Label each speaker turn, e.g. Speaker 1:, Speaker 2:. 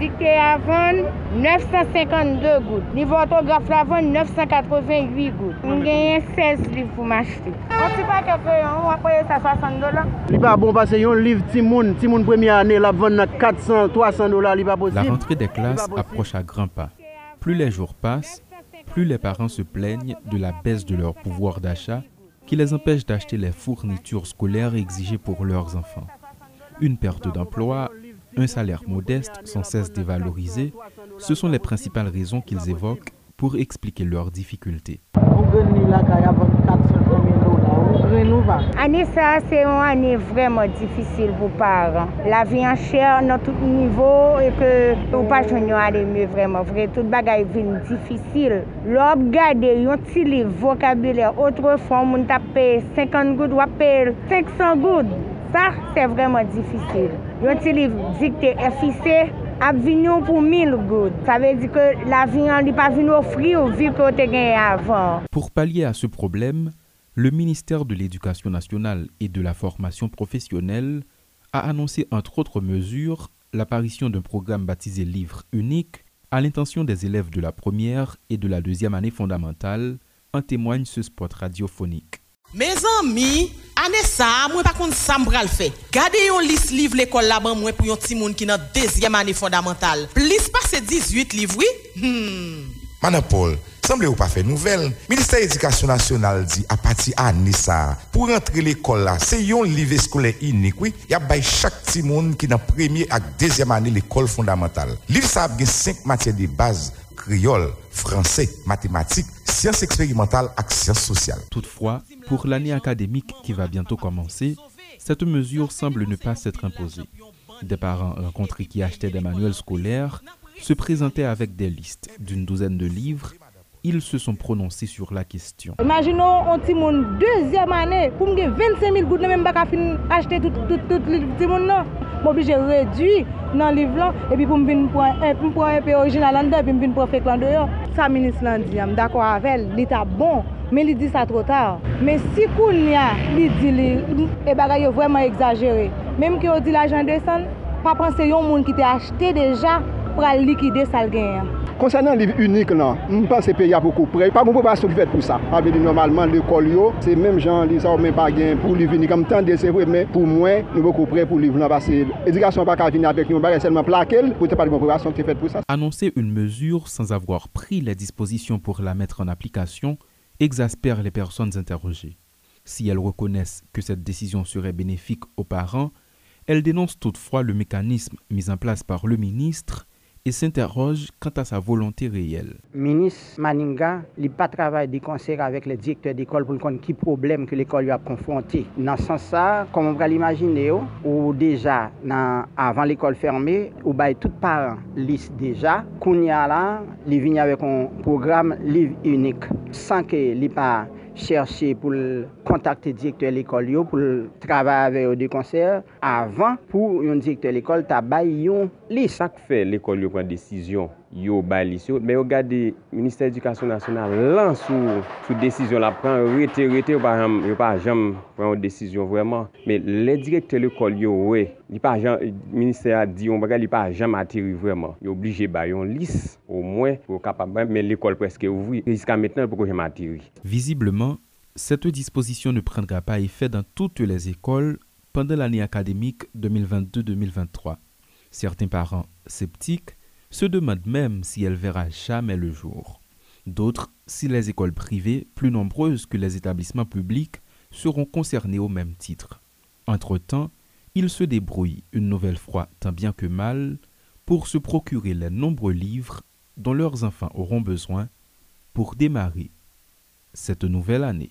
Speaker 1: Dictée avant 952 gouttes. Niveau orthographe avant 988 gouttes. On gagne 16 livres pour m'acheter. On ne pas que crayon, on va payer ça 60 dollars.
Speaker 2: Li pa bon parce yon livre Timoun, Timoun première année la vendre 400, 300 dollars, li pas
Speaker 3: La
Speaker 2: possible.
Speaker 3: rentrée des classes approche à grands pas. Plus les jours passent, plus les parents se plaignent de la baisse de leur pouvoir d'achat qui les empêche d'acheter les fournitures scolaires exigées pour leurs enfants. Une perte d'emploi, un salaire modeste sans cesse dévalorisé, ce sont les principales raisons qu'ils évoquent pour expliquer leurs difficultés.
Speaker 4: On gagne ni la kaya vendre 400 000 dollars. On renouve.
Speaker 1: Année ça, c'est une année vraiment difficile pour les parents. La vie en chair dans tout niveau et que ou pas joindre aller mieux vraiment. Vrai, tout bagay vient difficile. L'on regarde un petit livre vocabulaire autrefois on t'a payé 50 gouttes ou payer 500 gouttes. Ça, c'est vraiment difficile. Un petit livre dicté FIC a venu pour 1000 gouttes. Ça veut dire que la vie n'est pas venue offrir vu que tu gagné avant.
Speaker 3: Pour pallier à ce problème, le ministère de l'Éducation nationale et de la formation professionnelle a annoncé entre autres mesures l'apparition d'un programme baptisé Livre unique à l'intention des élèves de la première et de la deuxième année fondamentale, en témoigne ce spot radiophonique.
Speaker 5: Mes amis, Ane sa, mwen pa kon sa mbral fe. Gade yon lis liv l'ekol la ban mwen pou yon timoun ki nan dezyem ane fondamental. Plis pa se 18 liv, oui? Hmm...
Speaker 6: Manan Paul, semble ou pa fe nouvel. Ministère Edykasyon Nasyonal di apati ane sa. Pou rentre l'ekol la, se yon liv eskole inik, oui? Ya bay chak ti moun ki nan premye ak dezyem ane l'ekol fondamental. Liv sa ap gen 5 matye de baz, kriol, fransè, matematik, sciences expérimentales ak sciences sociales.
Speaker 3: Toutefois, pour l'année académique qui va bientôt commencer, cette mesure semble ne pas s'être imposée. Des parents rencontrés qui achetaient des manuels scolaires se présentaient avec des listes d'une douzaine de livres. Ils se sont prononcés sur la question.
Speaker 4: Imaginons un petit monde deuxième année pour me 25 000 gouttes même pas acheter tout tout tout le petit monde là. M'obligé réduire dans le livre et puis pour me un prendre un peu original en dedans puis me pour faire clan dehors. Ça ministre là dit, d'accord avec elle, l'état bon mais il dit ça trop tard. Mais si Kounia il dit li et bagay yo vraiment exagéré. Même que dit l'argent descend, pas penser yon monde qui t'a acheté déjà pour liquider ça le gain.
Speaker 2: Concernant livre unique là, je pense que pays a beaucoup près. Pas de préparation qui fait pour ça. Avec normalement l'école c'est même gens li ça même pas gain pour livre unique comme temps c'est vrai mais pour moi nous beaucoup près pour livre là parce que l'éducation pas venir avec nous bagay seulement plaquer pour pas de préparation qui fait pour ça.
Speaker 3: Annoncer une mesure sans avoir pris les dispositions pour la mettre en application exaspère les personnes interrogées. Si elles reconnaissent que cette décision serait bénéfique aux parents, elles dénoncent toutefois le mécanisme mis en place par le ministre et s'interroge quant à sa volonté réelle.
Speaker 7: Ministre Maninga, il pas travail de concert avec les directeurs d'école pour qu'on qui problème que l'école lui a confronté. Dans ce sens ça, comme on va l'imaginer, oh, ou déjà nan, avant l'école fermée, ou bah tout parent liste déjà, qu'on y a là, il vient avec un programme livre unique, sans que les Pas... cherche pou kontakte direktor l'ekol yo, pou travave yo de konser, avan pou yon direktor l'ekol tabay yon lis.
Speaker 8: Sak fe l'ekol yo pren desisyon yo bay liste yo, mais yo gade ministère éducation nationale lan sous décision la prend rete rete yo pas jam yo pas jam prend une décision vraiment. Mais les directeurs l'école yo ouais, il pas jam ministère a dit on bagay il pas jam atterri vraiment. Yo obligé bay yon liste au moins pour capable mais l'école presque ouvri jusqu'à maintenant pour que jamais atterri.
Speaker 3: Visiblement, cette disposition ne prendra pas effet dans toutes les écoles pendant l'année académique 2022-2023. Certains parents sceptiques se demandent même si elle verra jamais le jour. D'autres, si les écoles privées, plus nombreuses que les établissements publics, seront concernées au même titre. Entre-temps, ils se débrouillent une nouvelle fois tant bien que mal pour se procurer les nombreux livres dont leurs enfants auront besoin pour démarrer cette nouvelle année.